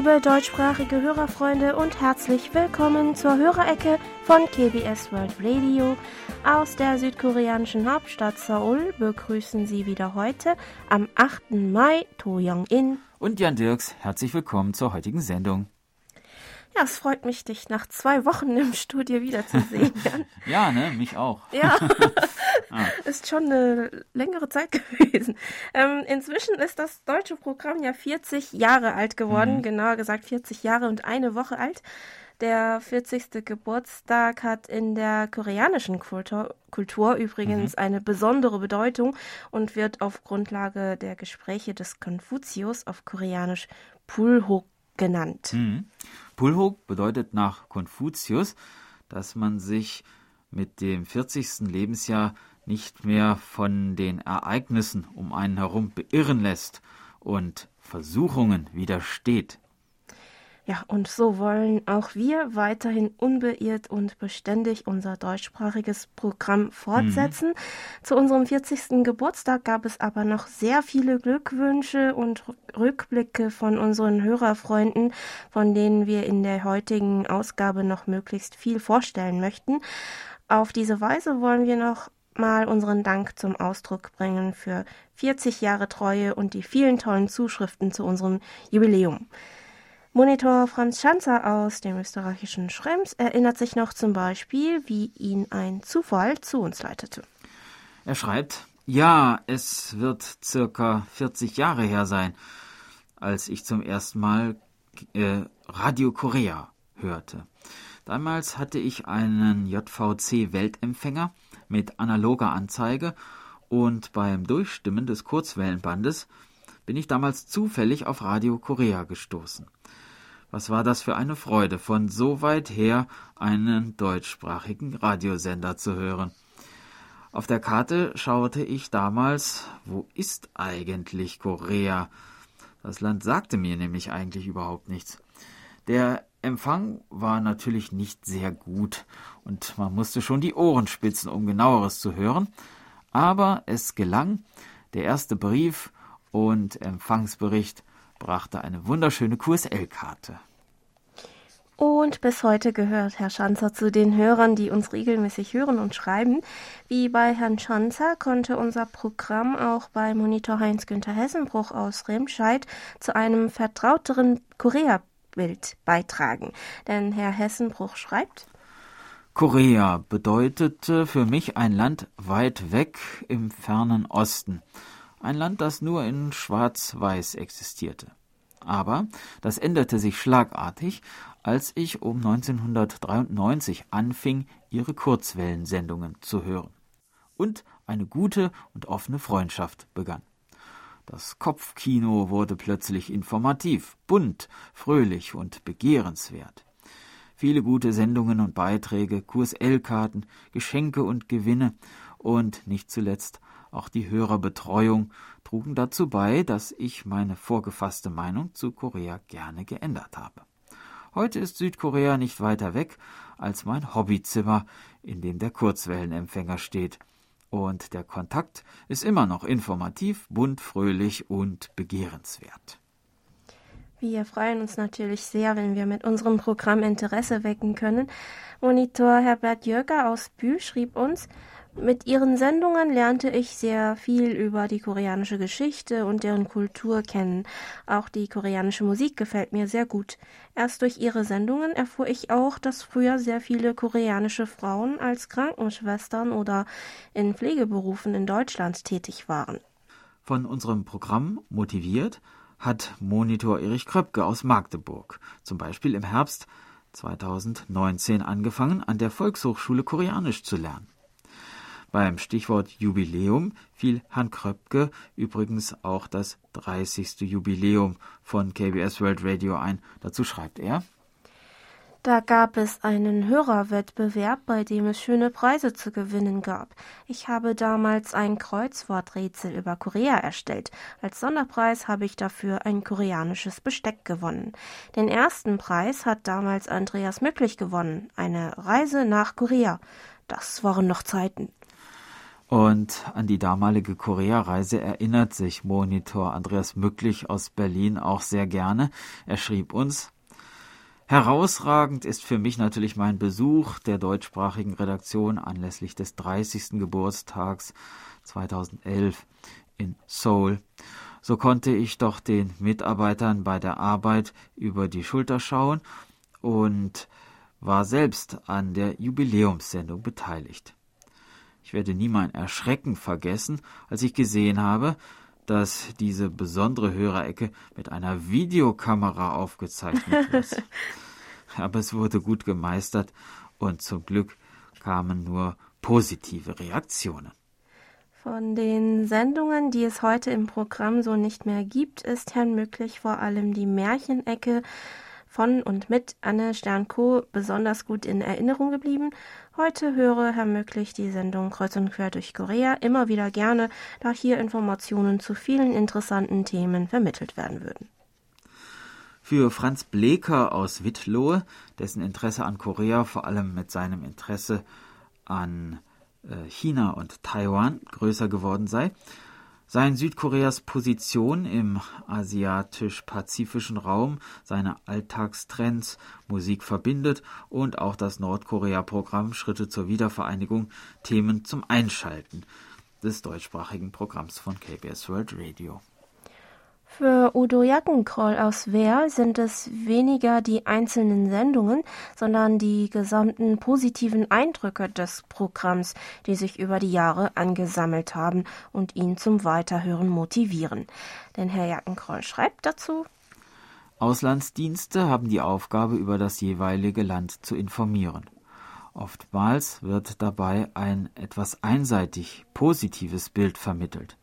Liebe deutschsprachige Hörerfreunde und herzlich willkommen zur Hörerecke von KBS World Radio. Aus der südkoreanischen Hauptstadt Seoul begrüßen Sie wieder heute am 8. Mai To Young-in und Jan Dirks. Herzlich willkommen zur heutigen Sendung. Ja, es freut mich, dich nach zwei Wochen im Studio wiederzusehen. ja, ne, mich auch. Ja, ah. ist schon eine längere Zeit gewesen. Ähm, inzwischen ist das deutsche Programm ja 40 Jahre alt geworden, mhm. genauer gesagt 40 Jahre und eine Woche alt. Der 40. Geburtstag hat in der koreanischen Kultur, Kultur übrigens mhm. eine besondere Bedeutung und wird auf Grundlage der Gespräche des Konfuzius auf Koreanisch Pulhok genannt. Mhm. Pulhok bedeutet nach Konfuzius, dass man sich mit dem 40. Lebensjahr nicht mehr von den Ereignissen um einen herum beirren lässt und Versuchungen widersteht. Ja, und so wollen auch wir weiterhin unbeirrt und beständig unser deutschsprachiges Programm fortsetzen. Mhm. Zu unserem 40. Geburtstag gab es aber noch sehr viele Glückwünsche und Rückblicke von unseren Hörerfreunden, von denen wir in der heutigen Ausgabe noch möglichst viel vorstellen möchten. Auf diese Weise wollen wir noch mal unseren Dank zum Ausdruck bringen für 40 Jahre Treue und die vielen tollen Zuschriften zu unserem Jubiläum. Monitor Franz Schanzer aus dem österreichischen Schrems erinnert sich noch zum Beispiel, wie ihn ein Zufall zu uns leitete. Er schreibt, ja, es wird circa 40 Jahre her sein, als ich zum ersten Mal äh, Radio Korea hörte. Damals hatte ich einen JVC-Weltempfänger mit analoger Anzeige und beim Durchstimmen des Kurzwellenbandes bin ich damals zufällig auf Radio Korea gestoßen. Was war das für eine Freude, von so weit her einen deutschsprachigen Radiosender zu hören. Auf der Karte schaute ich damals, wo ist eigentlich Korea? Das Land sagte mir nämlich eigentlich überhaupt nichts. Der Empfang war natürlich nicht sehr gut und man musste schon die Ohren spitzen, um genaueres zu hören, aber es gelang. Der erste Brief und Empfangsbericht brachte eine wunderschöne QSL-Karte. Und bis heute gehört Herr Schanzer zu den Hörern, die uns regelmäßig hören und schreiben. Wie bei Herrn Schanzer konnte unser Programm auch bei Monitor Heinz-Günther Hessenbruch aus Remscheid zu einem vertrauteren Korea-Bild beitragen. Denn Herr Hessenbruch schreibt, Korea bedeutete für mich ein Land weit weg im fernen Osten. Ein Land, das nur in Schwarz-Weiß existierte. Aber das änderte sich schlagartig, als ich um 1993 anfing, ihre Kurzwellensendungen zu hören. Und eine gute und offene Freundschaft begann. Das Kopfkino wurde plötzlich informativ, bunt, fröhlich und begehrenswert. Viele gute Sendungen und Beiträge, QSL-Karten, Geschenke und Gewinne und nicht zuletzt auch die Hörerbetreuung trugen dazu bei, dass ich meine vorgefasste Meinung zu Korea gerne geändert habe. Heute ist Südkorea nicht weiter weg als mein Hobbyzimmer, in dem der Kurzwellenempfänger steht. Und der Kontakt ist immer noch informativ, bunt, fröhlich und begehrenswert. Wir freuen uns natürlich sehr, wenn wir mit unserem Programm Interesse wecken können. Monitor Herbert Jörger aus Bühl schrieb uns, mit ihren Sendungen lernte ich sehr viel über die koreanische Geschichte und deren Kultur kennen. Auch die koreanische Musik gefällt mir sehr gut. Erst durch ihre Sendungen erfuhr ich auch, dass früher sehr viele koreanische Frauen als Krankenschwestern oder in Pflegeberufen in Deutschland tätig waren. Von unserem Programm motiviert hat Monitor Erich Kröpke aus Magdeburg zum Beispiel im Herbst 2019 angefangen, an der Volkshochschule Koreanisch zu lernen. Beim Stichwort Jubiläum fiel Herrn Kröpke übrigens auch das 30. Jubiläum von KBS World Radio ein. Dazu schreibt er da gab es einen Hörerwettbewerb, bei dem es schöne Preise zu gewinnen gab. Ich habe damals ein Kreuzworträtsel über Korea erstellt. Als Sonderpreis habe ich dafür ein koreanisches Besteck gewonnen. Den ersten Preis hat damals Andreas Mücklich gewonnen. Eine Reise nach Korea. Das waren noch Zeiten. Und an die damalige Korea-Reise erinnert sich Monitor Andreas Mücklich aus Berlin auch sehr gerne. Er schrieb uns, Herausragend ist für mich natürlich mein Besuch der deutschsprachigen Redaktion anlässlich des 30. Geburtstags 2011 in Seoul. So konnte ich doch den Mitarbeitern bei der Arbeit über die Schulter schauen und war selbst an der Jubiläumssendung beteiligt. Ich werde nie mein Erschrecken vergessen, als ich gesehen habe, dass diese besondere Hörerecke mit einer Videokamera aufgezeichnet wird. Aber es wurde gut gemeistert und zum Glück kamen nur positive Reaktionen. Von den Sendungen, die es heute im Programm so nicht mehr gibt, ist Herrn Möglich vor allem die Märchenecke von und mit Anne Sternko besonders gut in Erinnerung geblieben. Heute höre Herr Möglich die Sendung Kreuz und Quer durch Korea immer wieder gerne, da hier Informationen zu vielen interessanten Themen vermittelt werden würden. Für Franz Bleker aus Wittlohe, dessen Interesse an Korea vor allem mit seinem Interesse an äh, China und Taiwan größer geworden sei, seien Südkoreas Position im asiatisch-pazifischen Raum, seine Alltagstrends, Musik verbindet und auch das Nordkorea-Programm Schritte zur Wiedervereinigung Themen zum Einschalten des deutschsprachigen Programms von KBS World Radio. Für Udo Jackenkroll aus Wehr sind es weniger die einzelnen Sendungen, sondern die gesamten positiven Eindrücke des Programms, die sich über die Jahre angesammelt haben und ihn zum Weiterhören motivieren. Denn Herr Jackenkroll schreibt dazu, Auslandsdienste haben die Aufgabe, über das jeweilige Land zu informieren. Oftmals wird dabei ein etwas einseitig positives Bild vermittelt.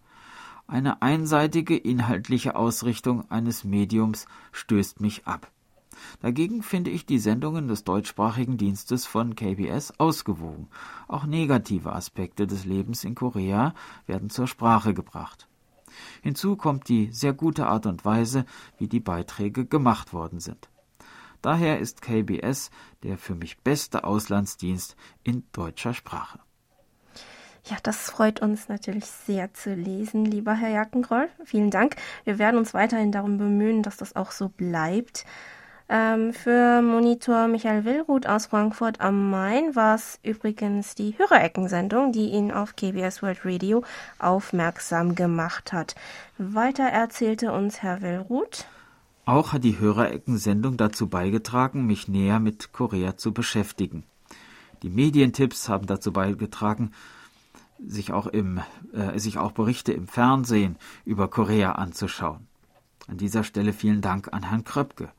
Eine einseitige inhaltliche Ausrichtung eines Mediums stößt mich ab. Dagegen finde ich die Sendungen des deutschsprachigen Dienstes von KBS ausgewogen. Auch negative Aspekte des Lebens in Korea werden zur Sprache gebracht. Hinzu kommt die sehr gute Art und Weise, wie die Beiträge gemacht worden sind. Daher ist KBS der für mich beste Auslandsdienst in deutscher Sprache. Ja, das freut uns natürlich sehr zu lesen, lieber Herr Jackenroll. Vielen Dank. Wir werden uns weiterhin darum bemühen, dass das auch so bleibt. Ähm, für Monitor Michael Willruth aus Frankfurt am Main war es übrigens die Hörereckensendung, die ihn auf KBS World Radio aufmerksam gemacht hat. Weiter erzählte uns Herr Willruth. Auch hat die Hörereckensendung dazu beigetragen, mich näher mit Korea zu beschäftigen. Die Medientipps haben dazu beigetragen, sich auch, im, äh, sich auch Berichte im Fernsehen über Korea anzuschauen. An dieser Stelle vielen Dank an Herrn Kröpke.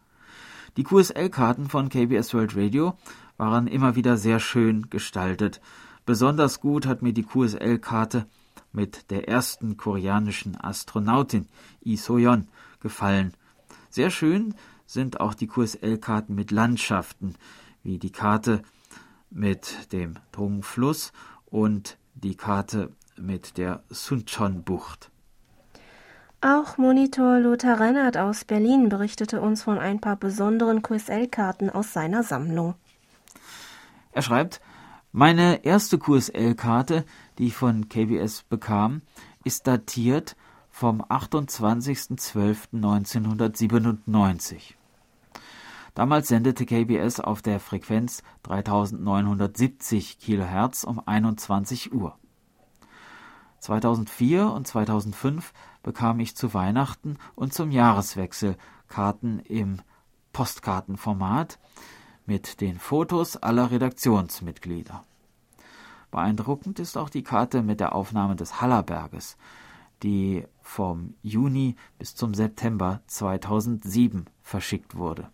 Die QSL-Karten von KBS World Radio waren immer wieder sehr schön gestaltet. Besonders gut hat mir die QSL-Karte mit der ersten koreanischen Astronautin Lee So-yeon gefallen. Sehr schön sind auch die QSL-Karten mit Landschaften, wie die Karte mit dem Dong-Fluss und die Karte mit der Suncheon-Bucht. Auch Monitor Lothar Rennert aus Berlin berichtete uns von ein paar besonderen QSL-Karten aus seiner Sammlung. Er schreibt, meine erste QSL-Karte, die ich von KBS bekam, ist datiert vom 28.12.1997. Damals sendete KBS auf der Frequenz 3970 kHz um 21 Uhr. 2004 und 2005 bekam ich zu Weihnachten und zum Jahreswechsel Karten im Postkartenformat mit den Fotos aller Redaktionsmitglieder. Beeindruckend ist auch die Karte mit der Aufnahme des Hallerberges, die vom Juni bis zum September 2007 verschickt wurde.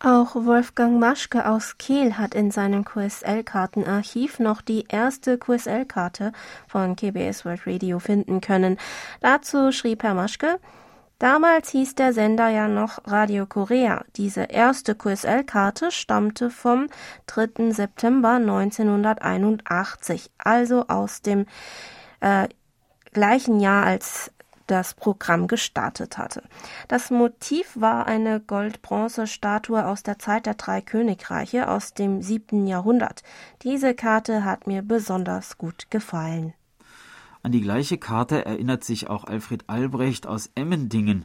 Auch Wolfgang Maschke aus Kiel hat in seinem QSL-Kartenarchiv noch die erste QSL-Karte von KBS World Radio finden können. Dazu schrieb Herr Maschke, Damals hieß der Sender ja noch Radio Korea. Diese erste QSL-Karte stammte vom 3. September 1981, also aus dem äh, gleichen Jahr als das Programm gestartet hatte. Das Motiv war eine Gold-Bronze-Statue aus der Zeit der drei Königreiche aus dem siebten Jahrhundert. Diese Karte hat mir besonders gut gefallen. An die gleiche Karte erinnert sich auch Alfred Albrecht aus Emmendingen,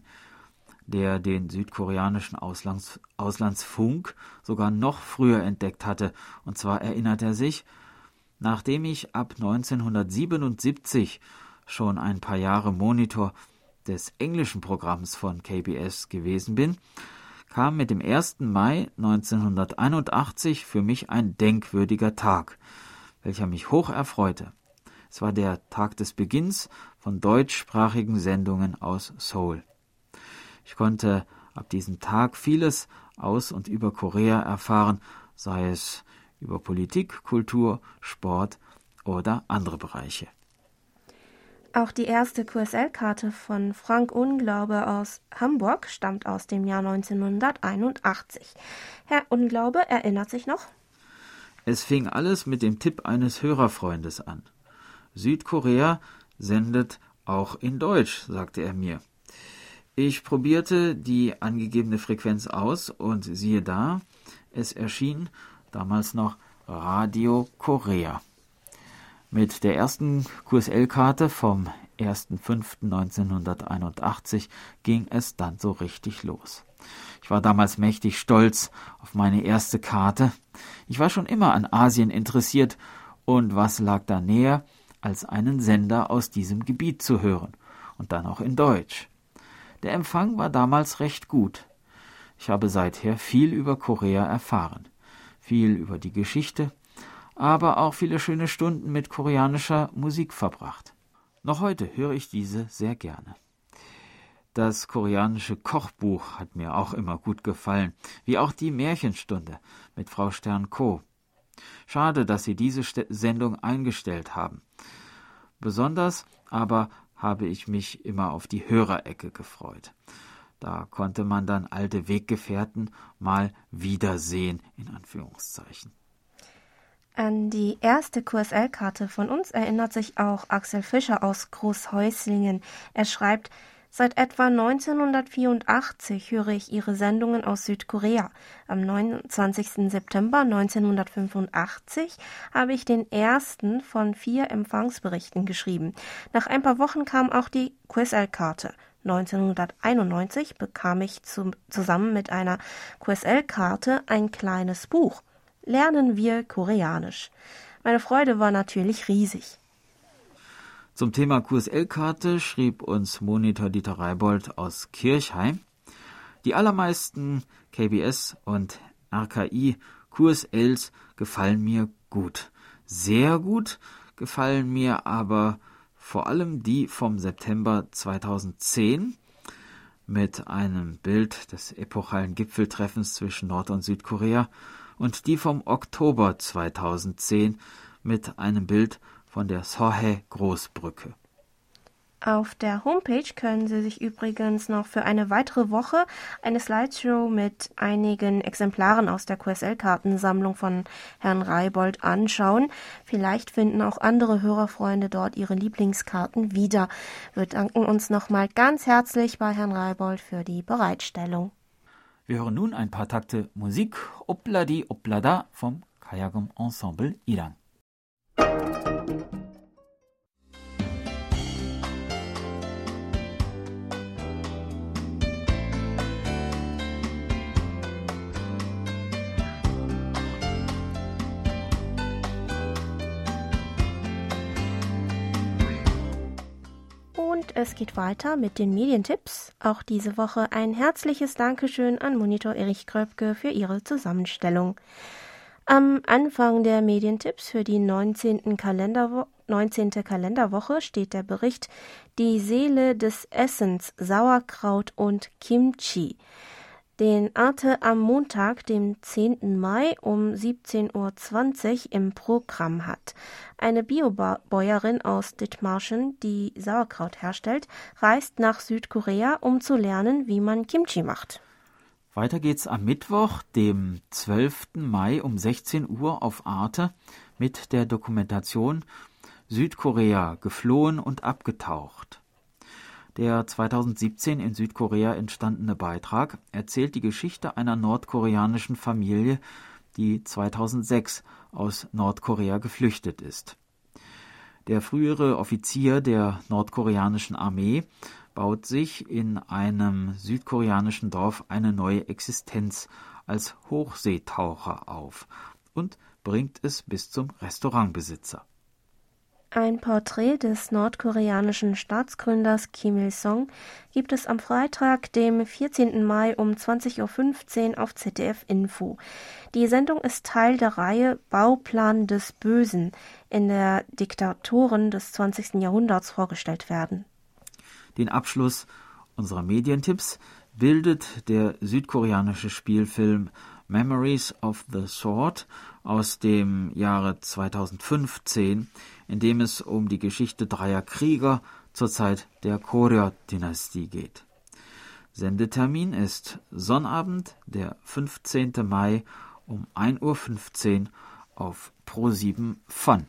der den südkoreanischen Auslands Auslandsfunk sogar noch früher entdeckt hatte. Und zwar erinnert er sich, nachdem ich ab 1977 schon ein paar Jahre Monitor des englischen Programms von KBS gewesen bin, kam mit dem 1. Mai 1981 für mich ein denkwürdiger Tag, welcher mich hoch erfreute. Es war der Tag des Beginns von deutschsprachigen Sendungen aus Seoul. Ich konnte ab diesem Tag vieles aus und über Korea erfahren, sei es über Politik, Kultur, Sport oder andere Bereiche. Auch die erste QSL-Karte von Frank Unglaube aus Hamburg stammt aus dem Jahr 1981. Herr Unglaube erinnert sich noch? Es fing alles mit dem Tipp eines Hörerfreundes an. Südkorea sendet auch in Deutsch, sagte er mir. Ich probierte die angegebene Frequenz aus und siehe da, es erschien damals noch Radio Korea. Mit der ersten QSL-Karte vom 1.5.1981 ging es dann so richtig los. Ich war damals mächtig stolz auf meine erste Karte. Ich war schon immer an Asien interessiert und was lag da näher, als einen Sender aus diesem Gebiet zu hören und dann auch in Deutsch. Der Empfang war damals recht gut. Ich habe seither viel über Korea erfahren, viel über die Geschichte, aber auch viele schöne Stunden mit koreanischer Musik verbracht. Noch heute höre ich diese sehr gerne. Das koreanische Kochbuch hat mir auch immer gut gefallen, wie auch die Märchenstunde mit Frau Stern Co. Schade, dass Sie diese Sendung eingestellt haben. Besonders aber habe ich mich immer auf die Hörerecke gefreut. Da konnte man dann alte Weggefährten mal wiedersehen, in Anführungszeichen. An die erste QSL-Karte von uns erinnert sich auch Axel Fischer aus Großhäuslingen. Er schreibt, Seit etwa 1984 höre ich ihre Sendungen aus Südkorea. Am 29. September 1985 habe ich den ersten von vier Empfangsberichten geschrieben. Nach ein paar Wochen kam auch die QSL-Karte. 1991 bekam ich zum, zusammen mit einer QSL-Karte ein kleines Buch. Lernen wir Koreanisch. Meine Freude war natürlich riesig. Zum Thema QSL-Karte schrieb uns Monitor Dieter Reibold aus Kirchheim. Die allermeisten KBS und RKI QSLs gefallen mir gut. Sehr gut gefallen mir aber vor allem die vom September 2010 mit einem Bild des epochalen Gipfeltreffens zwischen Nord- und Südkorea und die vom Oktober 2010 mit einem Bild von der Sohe Großbrücke. Auf der Homepage können Sie sich übrigens noch für eine weitere Woche eine Slideshow mit einigen Exemplaren aus der QSL-Kartensammlung von Herrn Reibold anschauen. Vielleicht finden auch andere Hörerfreunde dort ihre Lieblingskarten wieder. Wir danken uns nochmal ganz herzlich bei Herrn Reibold für die Bereitstellung. Wir hören nun ein paar Takte Musik Opladi Oplada vom Kayagum Ensemble Iran. Es geht weiter mit den Medientipps. Auch diese Woche ein herzliches Dankeschön an Monitor Erich Kröpke für ihre Zusammenstellung. Am Anfang der Medientipps für die 19. Kalenderwo 19. Kalenderwoche steht der Bericht Die Seele des Essens, Sauerkraut und Kimchi den Arte am Montag, dem 10. Mai um 17.20 Uhr im Programm hat. Eine Biobäuerin aus Dithmarschen, die Sauerkraut herstellt, reist nach Südkorea, um zu lernen, wie man Kimchi macht. Weiter geht's am Mittwoch, dem 12. Mai um 16 Uhr auf Arte mit der Dokumentation Südkorea geflohen und abgetaucht. Der 2017 in Südkorea entstandene Beitrag erzählt die Geschichte einer nordkoreanischen Familie, die 2006 aus Nordkorea geflüchtet ist. Der frühere Offizier der nordkoreanischen Armee baut sich in einem südkoreanischen Dorf eine neue Existenz als Hochseetaucher auf und bringt es bis zum Restaurantbesitzer. Ein Porträt des nordkoreanischen Staatsgründers Kim Il-sung gibt es am Freitag, dem 14. Mai um 20.15 Uhr auf ZDF Info. Die Sendung ist Teil der Reihe Bauplan des Bösen, in der Diktatoren des 20. Jahrhunderts vorgestellt werden. Den Abschluss unserer Medientipps bildet der südkoreanische Spielfilm Memories of the Sword aus dem Jahre 2015, in dem es um die Geschichte dreier Krieger zur Zeit der Koryo-Dynastie geht. Sendetermin ist Sonnabend, der 15. Mai um 1.15 Uhr auf Pro7 Fun.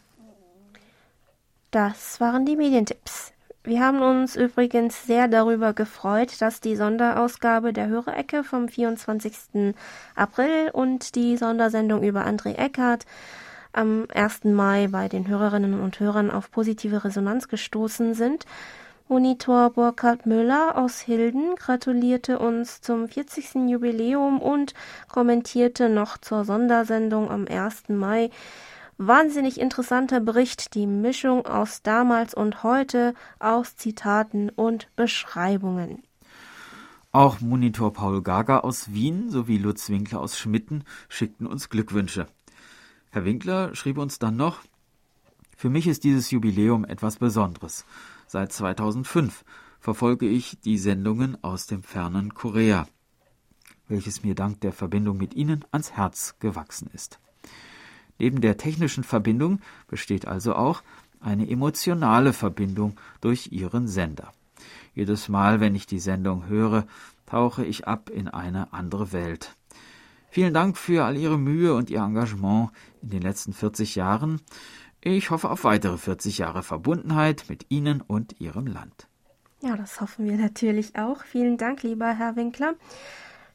Das waren die Medientipps. Wir haben uns übrigens sehr darüber gefreut, dass die Sonderausgabe der Hörerecke vom 24. April und die Sondersendung über André Eckert am 1. Mai bei den Hörerinnen und Hörern auf positive Resonanz gestoßen sind. Monitor Burkhard Müller aus Hilden gratulierte uns zum 40. Jubiläum und kommentierte noch zur Sondersendung am 1. Mai, Wahnsinnig interessanter Bericht, die Mischung aus damals und heute, aus Zitaten und Beschreibungen. Auch Monitor Paul Gaga aus Wien sowie Lutz Winkler aus Schmitten schickten uns Glückwünsche. Herr Winkler schrieb uns dann noch, für mich ist dieses Jubiläum etwas Besonderes. Seit 2005 verfolge ich die Sendungen aus dem fernen Korea, welches mir dank der Verbindung mit Ihnen ans Herz gewachsen ist. Neben der technischen Verbindung besteht also auch eine emotionale Verbindung durch ihren Sender. Jedes Mal, wenn ich die Sendung höre, tauche ich ab in eine andere Welt. Vielen Dank für all Ihre Mühe und Ihr Engagement in den letzten 40 Jahren. Ich hoffe auf weitere 40 Jahre Verbundenheit mit Ihnen und Ihrem Land. Ja, das hoffen wir natürlich auch. Vielen Dank, lieber Herr Winkler.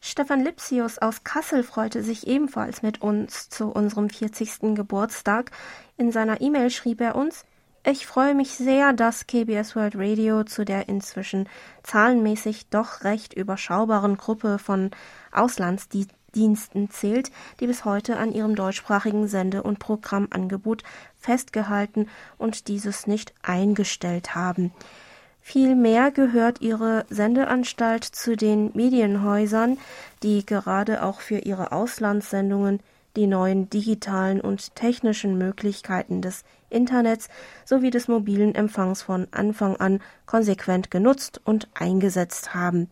Stefan Lipsius aus Kassel freute sich ebenfalls mit uns zu unserem 40. Geburtstag. In seiner E-Mail schrieb er uns, ich freue mich sehr, dass KBS World Radio zu der inzwischen zahlenmäßig doch recht überschaubaren Gruppe von Auslandsdiensten zählt, die bis heute an ihrem deutschsprachigen Sende- und Programmangebot festgehalten und dieses nicht eingestellt haben. Vielmehr gehört ihre Sendeanstalt zu den Medienhäusern, die gerade auch für ihre Auslandssendungen die neuen digitalen und technischen Möglichkeiten des Internets sowie des mobilen Empfangs von Anfang an konsequent genutzt und eingesetzt haben.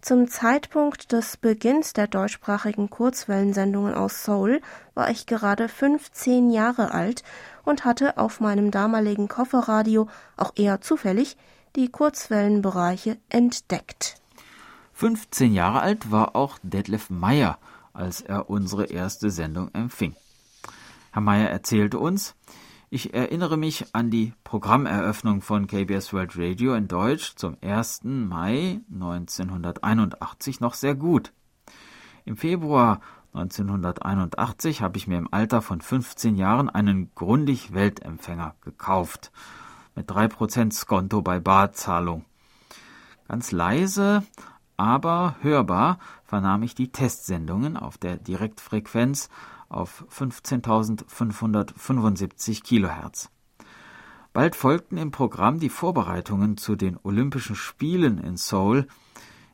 Zum Zeitpunkt des Beginns der deutschsprachigen Kurzwellensendungen aus Seoul war ich gerade 15 Jahre alt und hatte auf meinem damaligen Kofferradio auch eher zufällig die Kurzwellenbereiche entdeckt. 15 Jahre alt war auch Detlef Meyer, als er unsere erste Sendung empfing. Herr Meyer erzählte uns, ich erinnere mich an die Programmeröffnung von KBS World Radio in Deutsch zum 1. Mai 1981 noch sehr gut. Im Februar 1981 habe ich mir im Alter von 15 Jahren einen Grundig-Weltempfänger gekauft mit 3% Skonto bei Barzahlung. Ganz leise, aber hörbar vernahm ich die Testsendungen auf der Direktfrequenz auf 15.575 Kilohertz. Bald folgten im Programm die Vorbereitungen zu den Olympischen Spielen in Seoul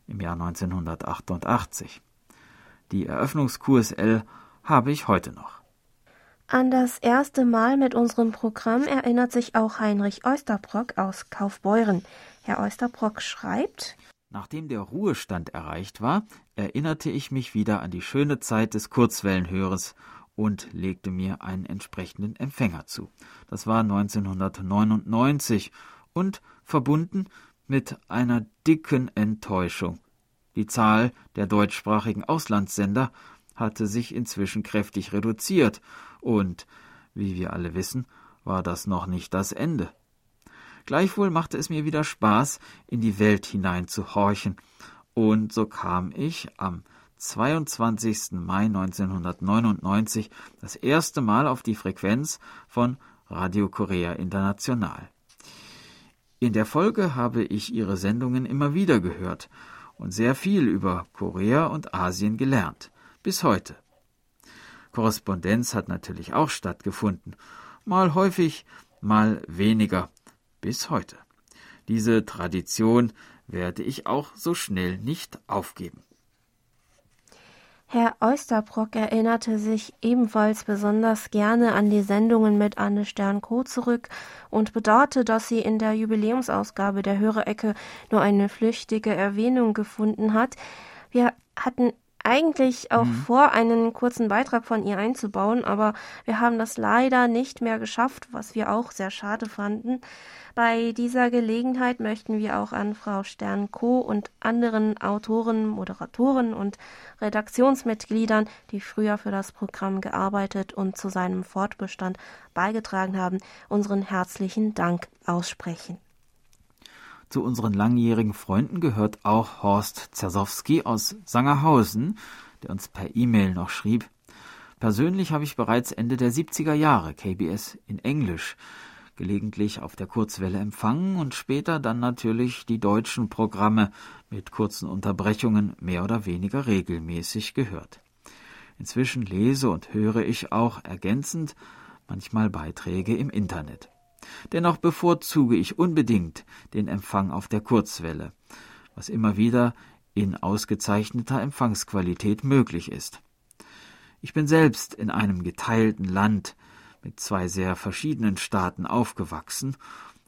im Jahr 1988. Die Eröffnungs-QSL habe ich heute noch. An das erste Mal mit unserem Programm erinnert sich auch Heinrich Oysterbrock aus Kaufbeuren. Herr Oysterbrock schreibt Nachdem der Ruhestand erreicht war, erinnerte ich mich wieder an die schöne Zeit des Kurzwellenhörens und legte mir einen entsprechenden Empfänger zu. Das war 1999 und verbunden mit einer dicken Enttäuschung. Die Zahl der deutschsprachigen Auslandssender hatte sich inzwischen kräftig reduziert und, wie wir alle wissen, war das noch nicht das Ende. Gleichwohl machte es mir wieder Spaß, in die Welt hineinzuhorchen. Und so kam ich am 22. Mai 1999 das erste Mal auf die Frequenz von Radio Korea International. In der Folge habe ich ihre Sendungen immer wieder gehört und sehr viel über Korea und Asien gelernt. Bis heute. Korrespondenz hat natürlich auch stattgefunden. Mal häufig, mal weniger. Bis heute. Diese Tradition werde ich auch so schnell nicht aufgeben. Herr Oysterbrock erinnerte sich ebenfalls besonders gerne an die Sendungen mit Anne Stern-Co zurück und bedauerte, dass sie in der Jubiläumsausgabe der Hörerecke nur eine flüchtige Erwähnung gefunden hat. Wir hatten eigentlich auch mhm. vor, einen kurzen Beitrag von ihr einzubauen, aber wir haben das leider nicht mehr geschafft, was wir auch sehr schade fanden. Bei dieser Gelegenheit möchten wir auch an Frau Stern-Co. und anderen Autoren, Moderatoren und Redaktionsmitgliedern, die früher für das Programm gearbeitet und zu seinem Fortbestand beigetragen haben, unseren herzlichen Dank aussprechen. Zu unseren langjährigen Freunden gehört auch Horst Zersowski aus Sangerhausen, der uns per E-Mail noch schrieb. Persönlich habe ich bereits Ende der 70er Jahre KBS in Englisch gelegentlich auf der Kurzwelle empfangen und später dann natürlich die deutschen Programme mit kurzen Unterbrechungen mehr oder weniger regelmäßig gehört. Inzwischen lese und höre ich auch ergänzend manchmal Beiträge im Internet. Dennoch bevorzuge ich unbedingt den Empfang auf der Kurzwelle, was immer wieder in ausgezeichneter Empfangsqualität möglich ist. Ich bin selbst in einem geteilten Land mit zwei sehr verschiedenen Staaten aufgewachsen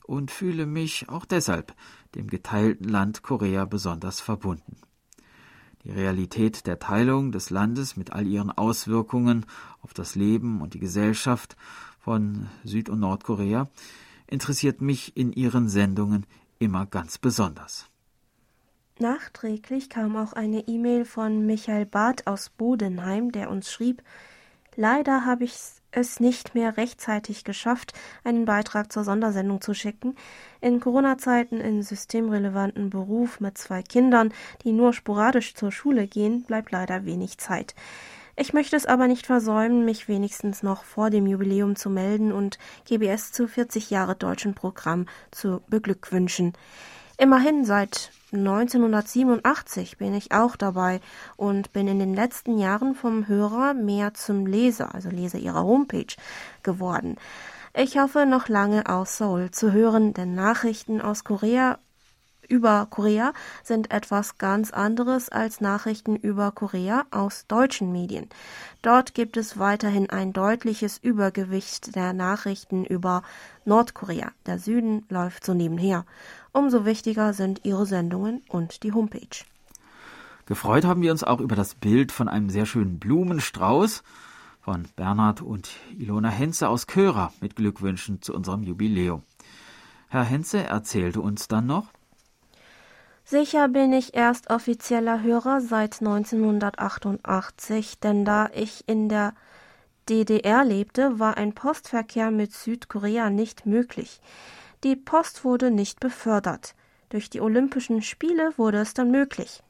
und fühle mich auch deshalb dem geteilten Land Korea besonders verbunden. Die Realität der Teilung des Landes mit all ihren Auswirkungen auf das Leben und die Gesellschaft von Süd- und Nordkorea interessiert mich in ihren Sendungen immer ganz besonders. Nachträglich kam auch eine E-Mail von Michael Barth aus Bodenheim, der uns schrieb, Leider habe ich es nicht mehr rechtzeitig geschafft, einen Beitrag zur Sondersendung zu schicken. In Corona-Zeiten in systemrelevanten Beruf mit zwei Kindern, die nur sporadisch zur Schule gehen, bleibt leider wenig Zeit. Ich möchte es aber nicht versäumen, mich wenigstens noch vor dem Jubiläum zu melden und GBS zu 40 Jahre deutschen Programm zu beglückwünschen. Immerhin seit 1987 bin ich auch dabei und bin in den letzten Jahren vom Hörer mehr zum Leser, also Leser ihrer Homepage, geworden. Ich hoffe, noch lange aus Seoul zu hören, denn Nachrichten aus Korea über Korea sind etwas ganz anderes als Nachrichten über Korea aus deutschen Medien. Dort gibt es weiterhin ein deutliches Übergewicht der Nachrichten über Nordkorea. Der Süden läuft so nebenher. Umso wichtiger sind ihre Sendungen und die Homepage. Gefreut haben wir uns auch über das Bild von einem sehr schönen Blumenstrauß von Bernhard und Ilona Henze aus Körer mit Glückwünschen zu unserem Jubiläum. Herr Henze erzählte uns dann noch, Sicher bin ich erst offizieller Hörer seit 1988, denn da ich in der DDR lebte, war ein Postverkehr mit Südkorea nicht möglich. Die Post wurde nicht befördert. Durch die Olympischen Spiele wurde es dann möglich.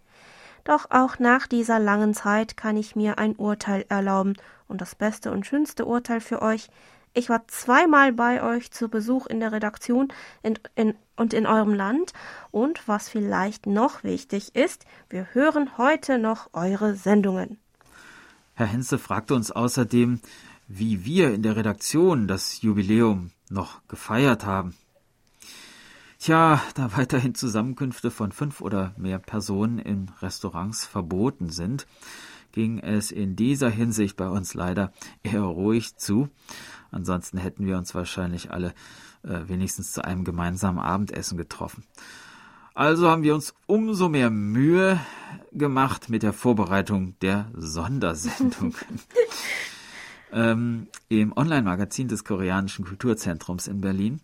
Doch auch nach dieser langen Zeit kann ich mir ein Urteil erlauben, und das beste und schönste Urteil für euch ich war zweimal bei euch zu Besuch in der Redaktion in, in, und in eurem Land. Und was vielleicht noch wichtig ist, wir hören heute noch eure Sendungen. Herr Henze fragte uns außerdem, wie wir in der Redaktion das Jubiläum noch gefeiert haben. Tja, da weiterhin Zusammenkünfte von fünf oder mehr Personen in Restaurants verboten sind, ging es in dieser Hinsicht bei uns leider eher ruhig zu. Ansonsten hätten wir uns wahrscheinlich alle äh, wenigstens zu einem gemeinsamen Abendessen getroffen. Also haben wir uns umso mehr Mühe gemacht mit der Vorbereitung der Sondersendung. ähm, Im Online-Magazin des Koreanischen Kulturzentrums in Berlin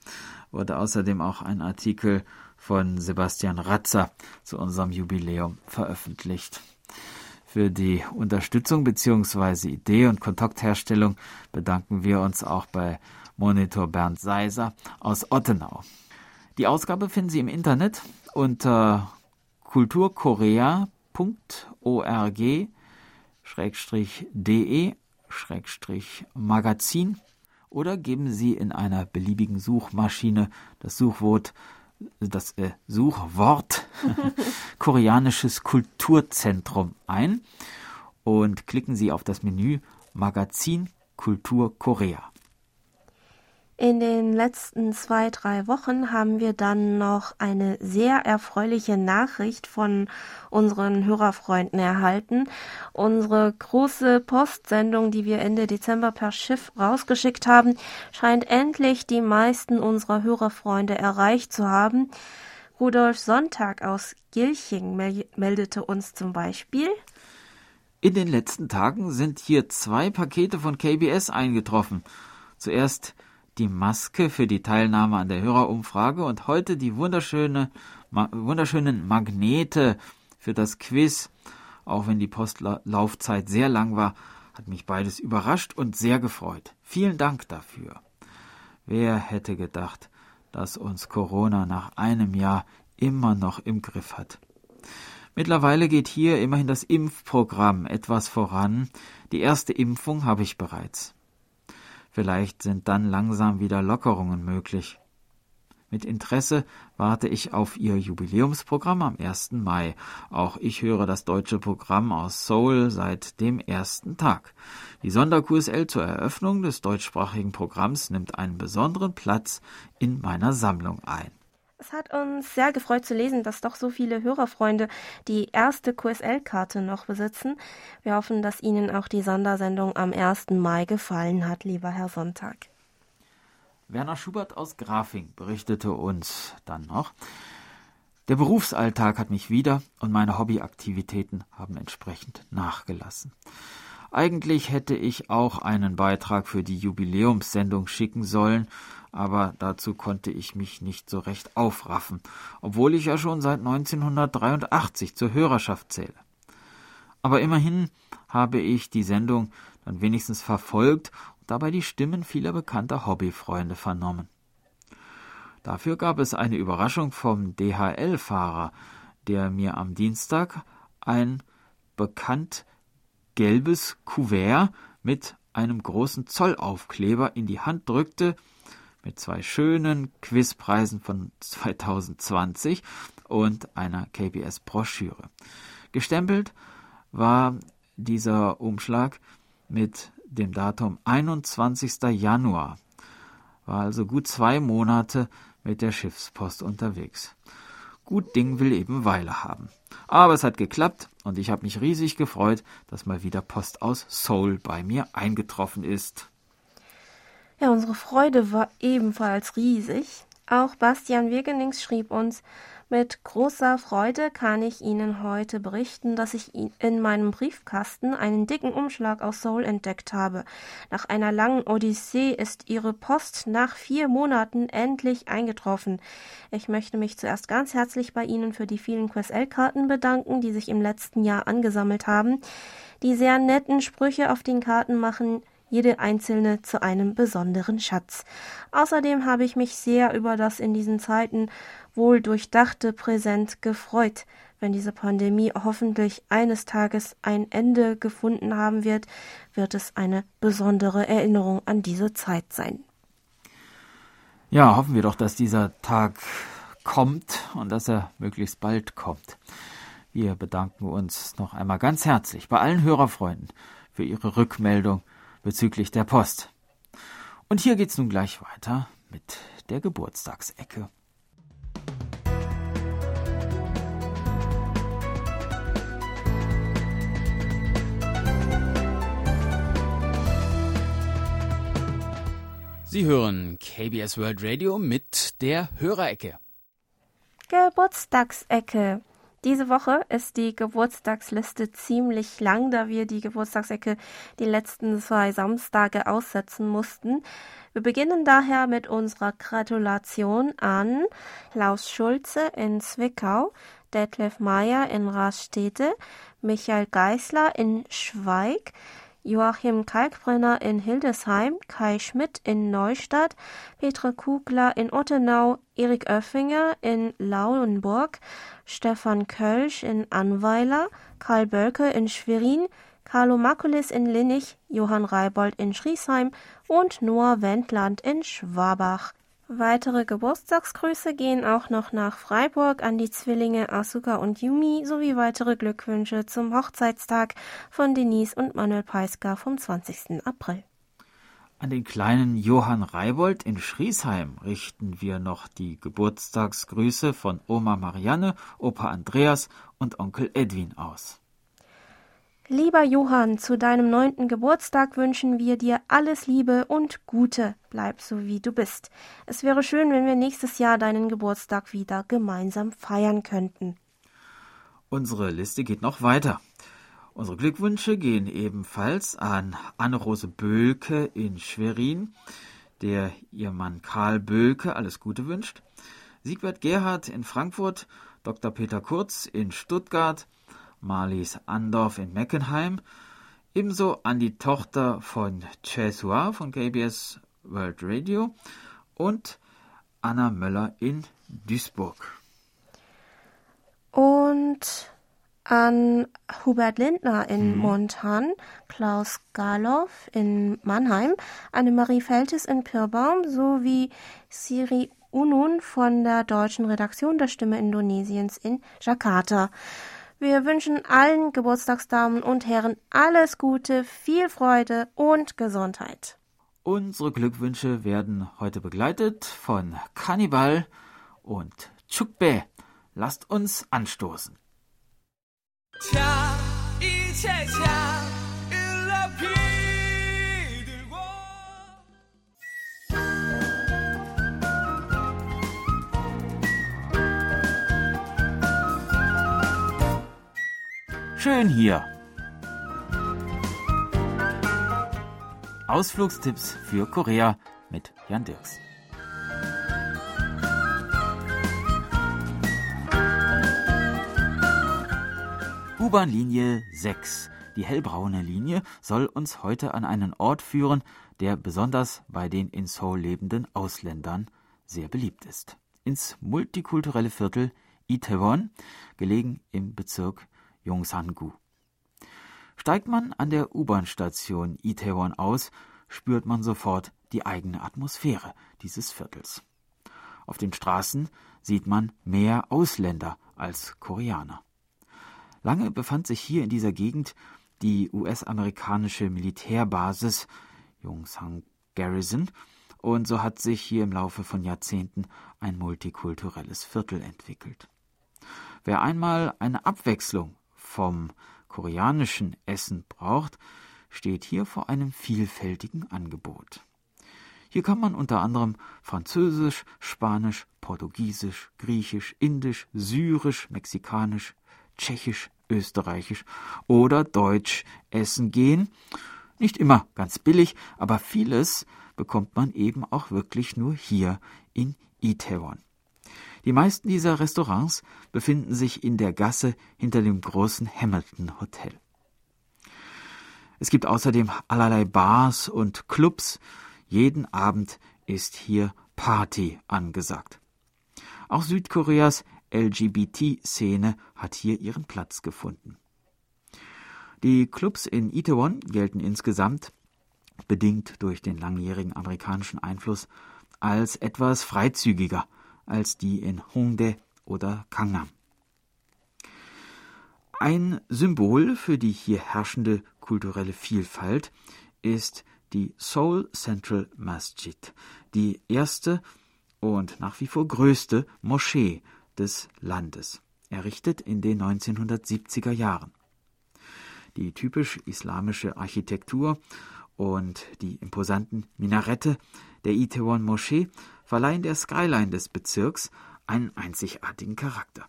wurde außerdem auch ein Artikel von Sebastian Ratzer zu unserem Jubiläum veröffentlicht. Für die Unterstützung bzw. Idee und Kontaktherstellung bedanken wir uns auch bei Monitor Bernd Seiser aus Ottenau. Die Ausgabe finden Sie im Internet unter kulturkorea.org-de Magazin oder geben Sie in einer beliebigen Suchmaschine das Suchwort das äh, Suchwort Koreanisches Kulturzentrum ein und klicken Sie auf das Menü Magazin Kultur Korea. In den letzten zwei, drei Wochen haben wir dann noch eine sehr erfreuliche Nachricht von unseren Hörerfreunden erhalten. Unsere große Postsendung, die wir Ende Dezember per Schiff rausgeschickt haben, scheint endlich die meisten unserer Hörerfreunde erreicht zu haben. Rudolf Sonntag aus Gilching meldete uns zum Beispiel. In den letzten Tagen sind hier zwei Pakete von KBS eingetroffen. Zuerst die Maske für die Teilnahme an der Hörerumfrage und heute die wunderschöne, ma wunderschönen Magnete für das Quiz. Auch wenn die Postlaufzeit sehr lang war, hat mich beides überrascht und sehr gefreut. Vielen Dank dafür. Wer hätte gedacht, dass uns Corona nach einem Jahr immer noch im Griff hat. Mittlerweile geht hier immerhin das Impfprogramm etwas voran. Die erste Impfung habe ich bereits. Vielleicht sind dann langsam wieder Lockerungen möglich. Mit Interesse warte ich auf Ihr Jubiläumsprogramm am 1. Mai. Auch ich höre das deutsche Programm aus Seoul seit dem ersten Tag. Die Sonder-QSL zur Eröffnung des deutschsprachigen Programms nimmt einen besonderen Platz in meiner Sammlung ein. Es hat uns sehr gefreut zu lesen, dass doch so viele Hörerfreunde die erste QSL-Karte noch besitzen. Wir hoffen, dass Ihnen auch die Sondersendung am 1. Mai gefallen hat, lieber Herr Sonntag. Werner Schubert aus Grafing berichtete uns dann noch, der Berufsalltag hat mich wieder und meine Hobbyaktivitäten haben entsprechend nachgelassen. Eigentlich hätte ich auch einen Beitrag für die Jubiläumssendung schicken sollen, aber dazu konnte ich mich nicht so recht aufraffen, obwohl ich ja schon seit 1983 zur Hörerschaft zähle. Aber immerhin habe ich die Sendung dann wenigstens verfolgt und dabei die Stimmen vieler bekannter Hobbyfreunde vernommen. Dafür gab es eine Überraschung vom DHL-Fahrer, der mir am Dienstag ein bekannt gelbes Kuvert mit einem großen Zollaufkleber in die Hand drückte, mit zwei schönen Quizpreisen von 2020 und einer KBS-Broschüre. Gestempelt war dieser Umschlag mit dem Datum 21. Januar, war also gut zwei Monate mit der Schiffspost unterwegs. Gut Ding will eben Weile haben. Aber es hat geklappt und ich habe mich riesig gefreut, dass mal wieder Post aus Seoul bei mir eingetroffen ist. Ja, unsere Freude war ebenfalls riesig. Auch Bastian Wegenings schrieb uns, mit großer Freude kann ich Ihnen heute berichten, dass ich in meinem Briefkasten einen dicken Umschlag aus Seoul entdeckt habe. Nach einer langen Odyssee ist Ihre Post nach vier Monaten endlich eingetroffen. Ich möchte mich zuerst ganz herzlich bei Ihnen für die vielen QSL-Karten bedanken, die sich im letzten Jahr angesammelt haben. Die sehr netten Sprüche auf den Karten machen jede einzelne zu einem besonderen Schatz. Außerdem habe ich mich sehr über das in diesen Zeiten wohl durchdachte Präsent gefreut. Wenn diese Pandemie hoffentlich eines Tages ein Ende gefunden haben wird, wird es eine besondere Erinnerung an diese Zeit sein. Ja, hoffen wir doch, dass dieser Tag kommt und dass er möglichst bald kommt. Wir bedanken uns noch einmal ganz herzlich bei allen Hörerfreunden für ihre Rückmeldung bezüglich der Post. Und hier geht's nun gleich weiter mit der Geburtstagsecke. Sie hören KBS World Radio mit der Hörerecke. Geburtstagsecke. Diese Woche ist die Geburtstagsliste ziemlich lang, da wir die Geburtstagsecke die letzten zwei Samstage aussetzen mussten. Wir beginnen daher mit unserer Gratulation an Klaus Schulze in Zwickau, Detlef Meyer in Rastede, Michael Geisler in Schweig, Joachim Kalkbrenner in Hildesheim, Kai Schmidt in Neustadt, Petra Kugler in Ottenau, Erik Oeffinger in Lauenburg, Stefan Kölsch in Anweiler, Karl Bölke in Schwerin, Carlo Makulis in Linnich, Johann Reibold in Schriesheim und Noah Wendland in Schwabach. Weitere Geburtstagsgrüße gehen auch noch nach Freiburg an die Zwillinge Asuka und Yumi sowie weitere Glückwünsche zum Hochzeitstag von Denise und Manuel Peiska vom 20. April. An den kleinen Johann Reibold in Schriesheim richten wir noch die Geburtstagsgrüße von Oma Marianne, Opa Andreas und Onkel Edwin aus. Lieber Johann, zu deinem neunten Geburtstag wünschen wir dir alles Liebe und Gute. Bleib so wie du bist. Es wäre schön, wenn wir nächstes Jahr deinen Geburtstag wieder gemeinsam feiern könnten. Unsere Liste geht noch weiter. Unsere Glückwünsche gehen ebenfalls an Anne-Rose Böhlke in Schwerin, der ihr Mann Karl Böhlke alles Gute wünscht, Siegbert Gerhard in Frankfurt, Dr. Peter Kurz in Stuttgart, Marlies Andorf in Meckenheim, ebenso an die Tochter von Chesua von KBS World Radio und Anna Möller in Duisburg. Und an Hubert Lindner in mhm. Montan, Klaus Galoff in Mannheim, Annemarie Feltes in Pirbaum sowie Siri Unun von der deutschen Redaktion der Stimme Indonesiens in Jakarta. Wir wünschen allen Geburtstagsdamen und Herren alles Gute, viel Freude und Gesundheit. Unsere Glückwünsche werden heute begleitet von Kannibal und Chukbe. Lasst uns anstoßen. Tja, Schön hier. Ausflugstipps für Korea mit Jan Dirks. U-Bahn-Linie 6, die hellbraune Linie, soll uns heute an einen Ort führen, der besonders bei den in Seoul lebenden Ausländern sehr beliebt ist. Ins multikulturelle Viertel Itaewon, gelegen im Bezirk Yongsan-gu. Steigt man an der U-Bahn-Station Itaewon aus, spürt man sofort die eigene Atmosphäre dieses Viertels. Auf den Straßen sieht man mehr Ausländer als Koreaner. Lange befand sich hier in dieser Gegend die US-amerikanische Militärbasis Yongsan Garrison und so hat sich hier im Laufe von Jahrzehnten ein multikulturelles Viertel entwickelt. Wer einmal eine Abwechslung vom koreanischen Essen braucht, steht hier vor einem vielfältigen Angebot. Hier kann man unter anderem Französisch, Spanisch, Portugiesisch, Griechisch, Indisch, Syrisch, Mexikanisch, Tschechisch, Österreichisch oder Deutsch essen gehen. Nicht immer ganz billig, aber vieles bekommt man eben auch wirklich nur hier in Itaewon. Die meisten dieser Restaurants befinden sich in der Gasse hinter dem großen Hamilton Hotel. Es gibt außerdem allerlei Bars und Clubs. Jeden Abend ist hier Party angesagt. Auch Südkoreas LGBT-Szene hat hier ihren Platz gefunden. Die Clubs in Itaewon gelten insgesamt, bedingt durch den langjährigen amerikanischen Einfluss, als etwas freizügiger als die in Hongdae oder Gangnam. Ein Symbol für die hier herrschende kulturelle Vielfalt ist die Seoul Central Masjid, die erste und nach wie vor größte Moschee des Landes, errichtet in den 1970er Jahren. Die typisch islamische Architektur und die imposanten Minarette der Itaewon Moschee verleihen der Skyline des Bezirks einen einzigartigen Charakter.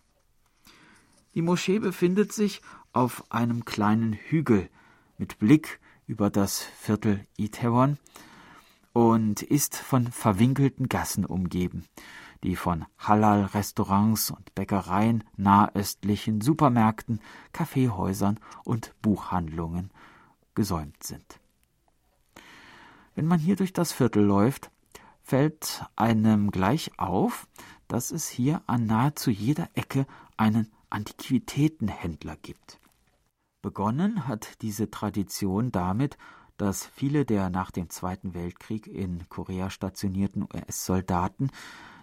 Die Moschee befindet sich auf einem kleinen Hügel mit Blick über das Viertel Itaewon und ist von verwinkelten Gassen umgeben, die von Halal-Restaurants und Bäckereien, nahöstlichen Supermärkten, Kaffeehäusern und Buchhandlungen gesäumt sind. Wenn man hier durch das Viertel läuft, fällt einem gleich auf, dass es hier an nahezu jeder Ecke einen Antiquitätenhändler gibt. Begonnen hat diese Tradition damit, dass viele der nach dem Zweiten Weltkrieg in Korea stationierten US-Soldaten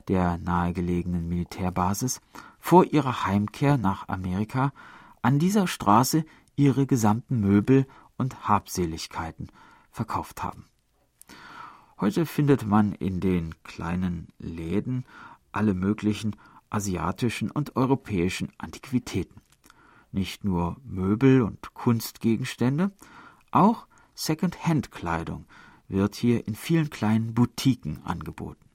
der nahegelegenen Militärbasis vor ihrer Heimkehr nach Amerika an dieser Straße ihre gesamten Möbel und Habseligkeiten verkauft haben. Heute findet man in den kleinen Läden alle möglichen asiatischen und europäischen Antiquitäten. Nicht nur Möbel und Kunstgegenstände, auch Second-Hand-Kleidung wird hier in vielen kleinen Boutiquen angeboten.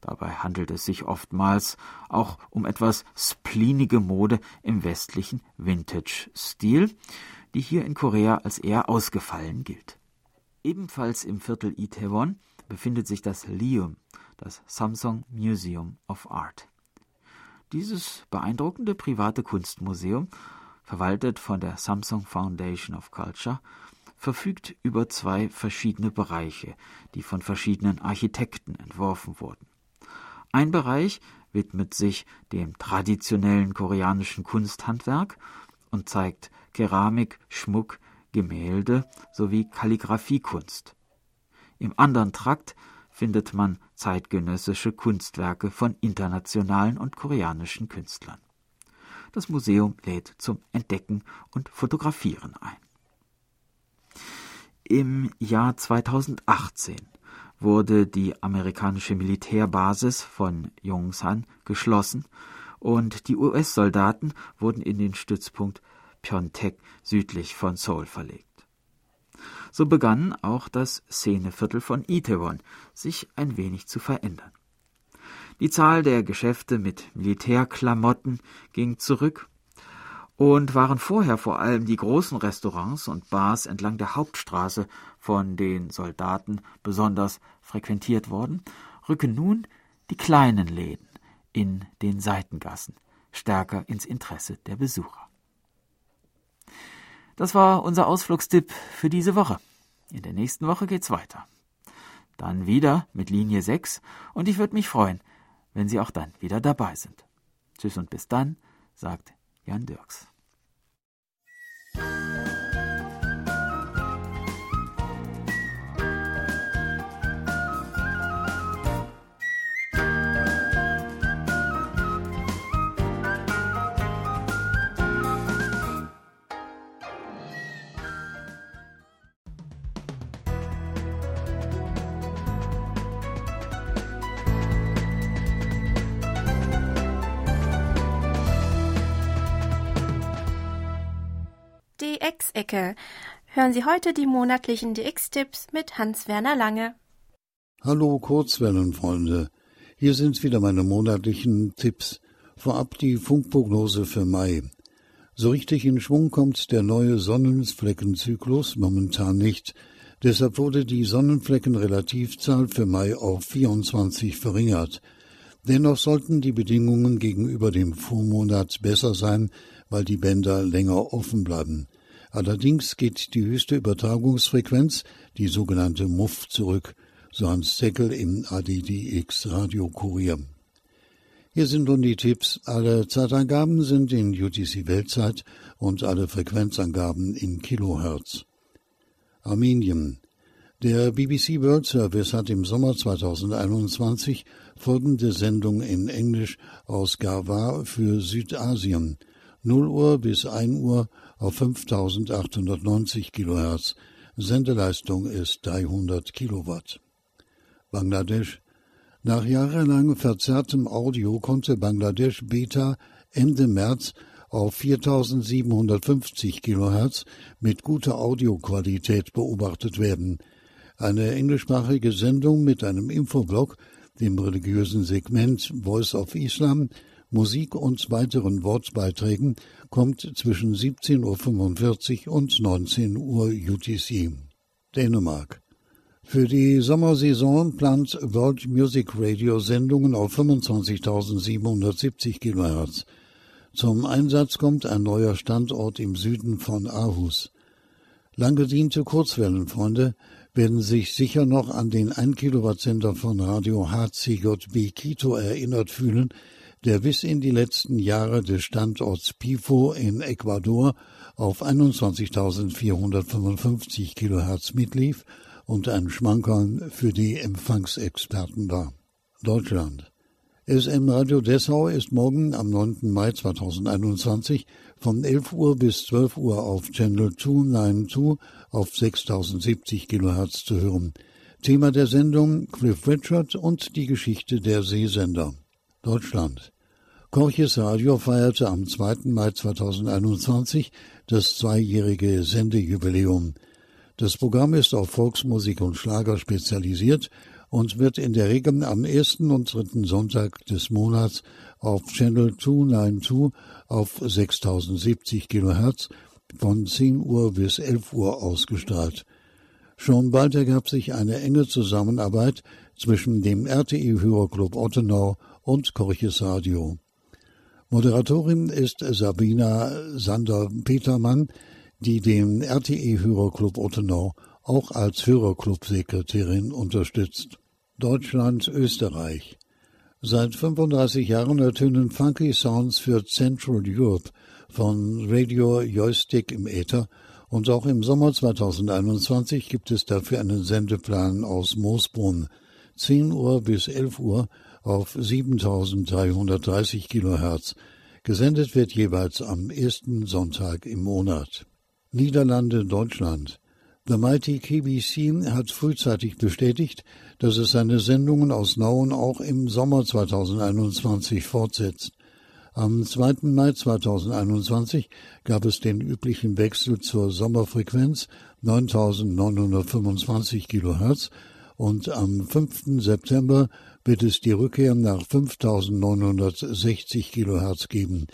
Dabei handelt es sich oftmals auch um etwas spleenige Mode im westlichen Vintage-Stil, die hier in Korea als eher ausgefallen gilt. Ebenfalls im Viertel Itaewon befindet sich das Lium, das Samsung Museum of Art. Dieses beeindruckende private Kunstmuseum, verwaltet von der Samsung Foundation of Culture, verfügt über zwei verschiedene Bereiche, die von verschiedenen Architekten entworfen wurden. Ein Bereich widmet sich dem traditionellen koreanischen Kunsthandwerk und zeigt Keramik, Schmuck, Gemälde sowie Kalligraphiekunst. Im anderen Trakt findet man zeitgenössische Kunstwerke von internationalen und koreanischen Künstlern. Das Museum lädt zum Entdecken und Fotografieren ein. Im Jahr 2018 wurde die amerikanische Militärbasis von Yongsan geschlossen und die US-Soldaten wurden in den Stützpunkt Pyeongtaek südlich von Seoul verlegt. So begann auch das Szeneviertel von Itaewon sich ein wenig zu verändern. Die Zahl der Geschäfte mit Militärklamotten ging zurück und waren vorher vor allem die großen Restaurants und Bars entlang der Hauptstraße von den Soldaten besonders frequentiert worden, rücken nun die kleinen Läden in den Seitengassen stärker ins Interesse der Besucher. Das war unser Ausflugstipp für diese Woche. In der nächsten Woche geht's weiter. Dann wieder mit Linie 6 und ich würde mich freuen, wenn Sie auch dann wieder dabei sind. Tschüss und bis dann, sagt Jan Dirks. DX-Ecke. Hören Sie heute die monatlichen DX-Tipps mit Hans-Werner Lange. Hallo Kurzwellenfreunde. Hier sind wieder meine monatlichen Tipps. Vorab die Funkprognose für Mai. So richtig in Schwung kommt der neue Sonnenfleckenzyklus momentan nicht. Deshalb wurde die Sonnenfleckenrelativzahl für Mai auf 24 verringert. Dennoch sollten die Bedingungen gegenüber dem Vormonat besser sein, weil die Bänder länger offen bleiben. Allerdings geht die höchste Übertragungsfrequenz, die sogenannte MUF, zurück, so Hans Zeckel im ADDX Radio Kurier. Hier sind nun die Tipps. Alle Zeitangaben sind in UTC Weltzeit und alle Frequenzangaben in Kilohertz. Armenien. Der BBC World Service hat im Sommer 2021 folgende Sendung in Englisch aus Garwa für Südasien 0 Uhr bis 1 Uhr auf 5890 Kilohertz. Sendeleistung ist 300 Kilowatt. Bangladesch. Nach jahrelang verzerrtem Audio konnte Bangladesch Beta Ende März auf 4750 Kilohertz mit guter Audioqualität beobachtet werden. Eine englischsprachige Sendung mit einem Infoblog, dem religiösen Segment Voice of Islam, Musik und weiteren Wortbeiträgen kommt zwischen 17.45 Uhr und 19 Uhr UTC. Dänemark. Für die Sommersaison plant World Music Radio Sendungen auf 25.770 kHz. Zum Einsatz kommt ein neuer Standort im Süden von Aarhus. Lang gediente Kurzwellenfreunde werden sich sicher noch an den 1 Kilowattsender von Radio HCJB Quito erinnert fühlen, der bis in die letzten Jahre des Standorts Pifo in Ecuador auf 21.455 Kilohertz mitlief und ein Schmankerl für die Empfangsexperten war. Deutschland. SM Radio Dessau ist morgen am 9. Mai 2021 von 11 Uhr bis 12 Uhr auf Channel 292 auf 6070 Kilohertz zu hören. Thema der Sendung Cliff Richard und die Geschichte der Seesender. Deutschland. Korches Radio feierte am 2. Mai 2021 das zweijährige Sendejubiläum. Das Programm ist auf Volksmusik und Schlager spezialisiert und wird in der Regel am ersten und dritten Sonntag des Monats auf Channel 292 auf 6070 Kilohertz von 10 Uhr bis 11 Uhr ausgestrahlt. Schon bald ergab sich eine enge Zusammenarbeit zwischen dem RTI Hörerclub Ottenau und Korches Radio. Moderatorin ist Sabina Sander-Petermann, die den RTI Hörerclub Ottenau auch als Hörerclub-Sekretärin unterstützt. Deutschland, Österreich. Seit 35 Jahren ertönen funky Sounds für Central Europe von Radio Joystick im Äther und auch im Sommer 2021 gibt es dafür einen Sendeplan aus Moosbrunn. 10 Uhr bis 11 Uhr auf 7330 Kilohertz. Gesendet wird jeweils am ersten Sonntag im Monat. Niederlande, Deutschland. The Mighty KBC hat frühzeitig bestätigt, dass es seine Sendungen aus Nauen auch im Sommer 2021 fortsetzt. Am 2. Mai 2021 gab es den üblichen Wechsel zur Sommerfrequenz 9925 kHz und am 5. September wird es die Rückkehr nach 5960 kHz geben.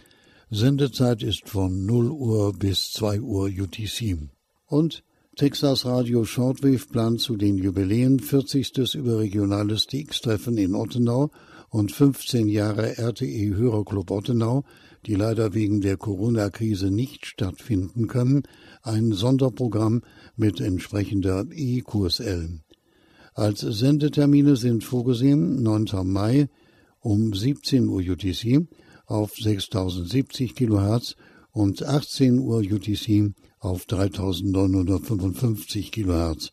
Sendezeit ist von 0 Uhr bis 2 Uhr UTC. Und Texas Radio Shortwave plant zu den Jubiläen 40. überregionales DX-Treffen in Ottenau und 15 Jahre RTE Hörerclub Ottenau, die leider wegen der Corona-Krise nicht stattfinden können, ein Sonderprogramm mit entsprechender E-QSL. Als Sendetermine sind vorgesehen 9. Mai um 17 Uhr UTC auf 6070 kHz und 18 Uhr UTC auf 3955 kHz.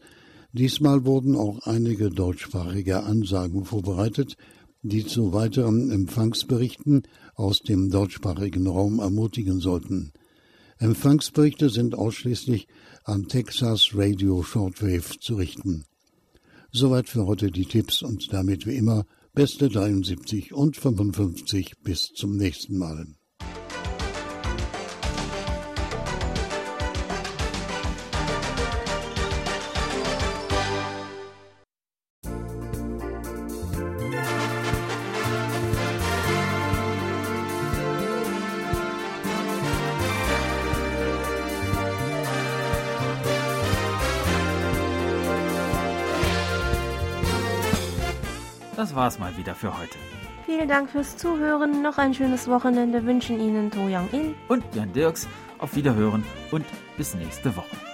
Diesmal wurden auch einige deutschsprachige Ansagen vorbereitet, die zu weiteren Empfangsberichten aus dem deutschsprachigen Raum ermutigen sollten. Empfangsberichte sind ausschließlich an Texas Radio Shortwave zu richten. Soweit für heute die Tipps und damit wie immer beste 73 und 55 bis zum nächsten Mal. Wieder für heute. Vielen Dank fürs Zuhören. Noch ein schönes Wochenende wünschen Ihnen To Young In und Jan Dirks. Auf Wiederhören und bis nächste Woche.